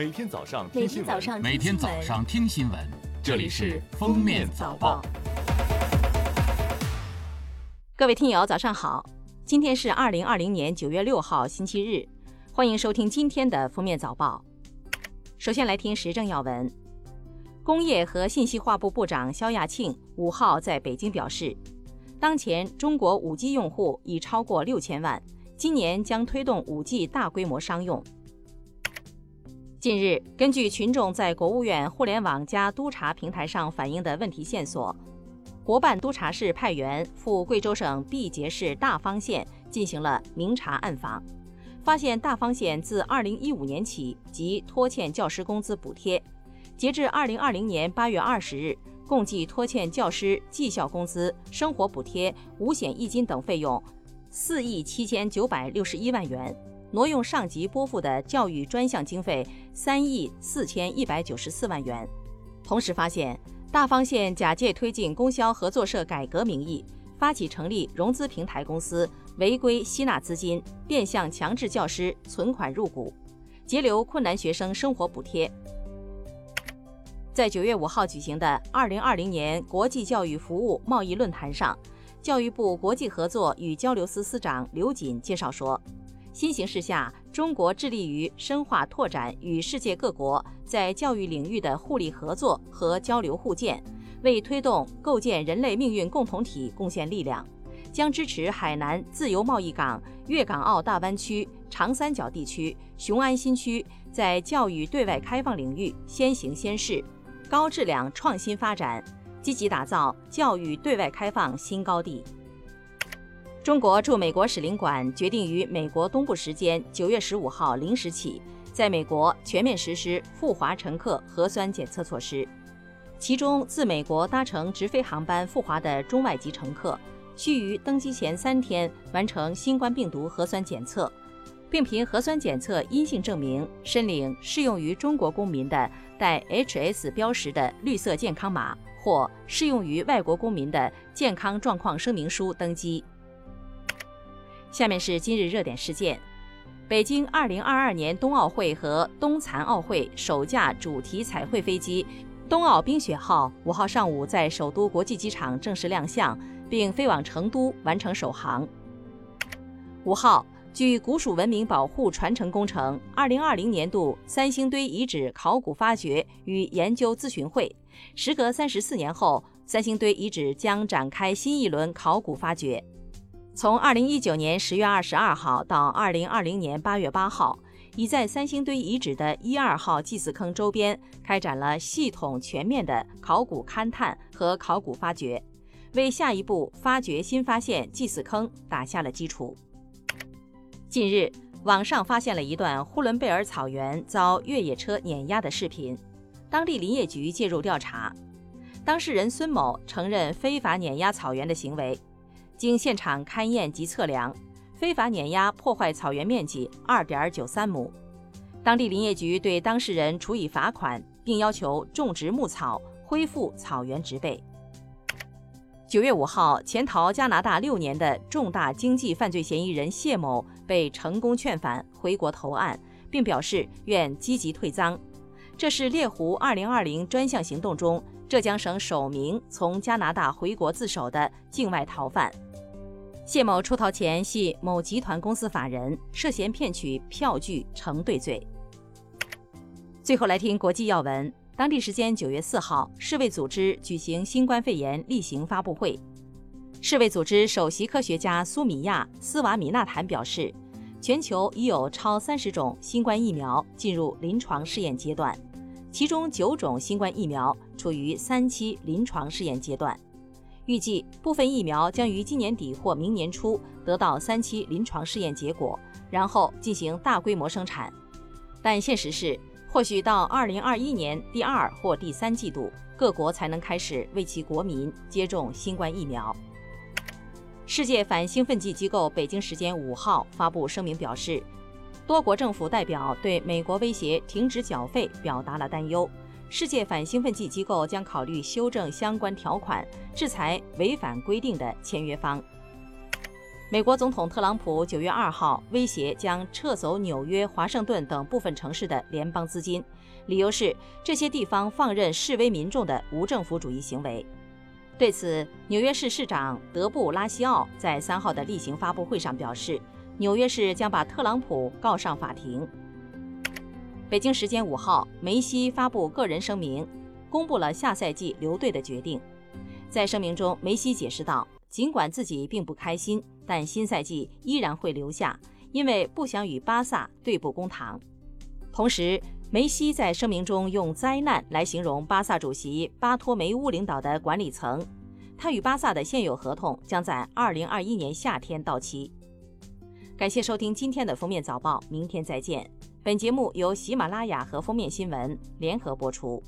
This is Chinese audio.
每天早上每听新闻，每天早上听新闻，这里是《封面早报》。各位听友，早上好！今天是二零二零年九月六号，星期日，欢迎收听今天的《封面早报》。首先来听时政要闻。工业和信息化部部长肖亚庆五号在北京表示，当前中国五 G 用户已超过六千万，今年将推动五 G 大规模商用。近日，根据群众在国务院互联网加督查平台上反映的问题线索，国办督查室派员赴贵州省毕节市大方县进行了明察暗访，发现大方县自2015年起即拖欠教师工资补贴，截至2020年8月20日，共计拖欠教师绩效工资、生活补贴、五险一金等费用4亿7千961万元。挪用上级拨付的教育专项经费三亿四千一百九十四万元，同时发现大方县假借推进供销合作社改革名义，发起成立融资平台公司，违规吸纳资金，变相强制教师存款入股，截留困难学生生活补贴。在九月五号举行的二零二零年国际教育服务贸易论坛上，教育部国际合作与交流司司长刘瑾介绍说。新形势下，中国致力于深化拓展与世界各国在教育领域的互利合作和交流互鉴，为推动构建人类命运共同体贡献力量。将支持海南自由贸易港、粤港澳大湾区、长三角地区、雄安新区在教育对外开放领域先行先试，高质量创新发展，积极打造教育对外开放新高地。中国驻美国使领馆决定于美国东部时间九月十五号零时起，在美国全面实施赴华乘客核酸检测措施。其中，自美国搭乘直飞航班赴华的中外籍乘客，需于登机前三天完成新冠病毒核酸检测，并凭核酸检测阴性证明申领适用于中国公民的带 HS 标识的绿色健康码或适用于外国公民的健康状况声明书登机。下面是今日热点事件：北京2022年冬奥会和冬残奥会首架主题彩绘飞机“冬奥冰雪号”五号上午在首都国际机场正式亮相，并飞往成都完成首航。五号，据古蜀文明保护传承工程2020年度三星堆遗址考古发掘与研究咨询会，时隔三十四年后，三星堆遗址将展开新一轮考古发掘。从二零一九年十月二十二号到二零二零年八月八号，已在三星堆遗址的一二号祭祀坑周边开展了系统全面的考古勘探和考古发掘，为下一步发掘新发现祭祀坑打下了基础。近日，网上发现了一段呼伦贝尔草原遭越野车碾压的视频，当地林业局介入调查，当事人孙某承认非法碾压草原的行为。经现场勘验及测量，非法碾压破坏草原面积二点九三亩。当地林业局对当事人处以罚款，并要求种植牧草，恢复草原植被。九月五号，潜逃加拿大六年的重大经济犯罪嫌疑人谢某被成功劝返回国投案，并表示愿积极退赃。这是猎狐二零二零专项行动中浙江省首名从加拿大回国自首的境外逃犯。谢某出逃前系某集团公司法人，涉嫌骗取票据承兑罪。最后来听国际要闻。当地时间九月四号，世卫组织举行新冠肺炎例行发布会。世卫组织首席科学家苏米亚·斯瓦米纳坦表示，全球已有超三十种新冠疫苗进入临床试验阶段，其中九种新冠疫苗处于三期临床试验阶段。预计部分疫苗将于今年底或明年初得到三期临床试验结果，然后进行大规模生产。但现实是，或许到二零二一年第二或第三季度，各国才能开始为其国民接种新冠疫苗。世界反兴奋剂机构北京时间五号发布声明表示，多国政府代表对美国威胁停止缴费表达了担忧。世界反兴奋剂机构将考虑修正相关条款，制裁违反规定的签约方。美国总统特朗普九月二号威胁将撤走纽约、华盛顿等部分城市的联邦资金，理由是这些地方放任示威民众的无政府主义行为。对此，纽约市市长德布拉西奥在三号的例行发布会上表示，纽约市将把特朗普告上法庭。北京时间五号，梅西发布个人声明，公布了下赛季留队的决定。在声明中，梅西解释道。尽管自己并不开心，但新赛季依然会留下，因为不想与巴萨对簿公堂。同时，梅西在声明中用“灾难”来形容巴萨主席巴托梅乌领导的管理层。他与巴萨的现有合同将在2021年夏天到期。感谢收听今天的封面早报，明天再见。本节目由喜马拉雅和封面新闻联合播出。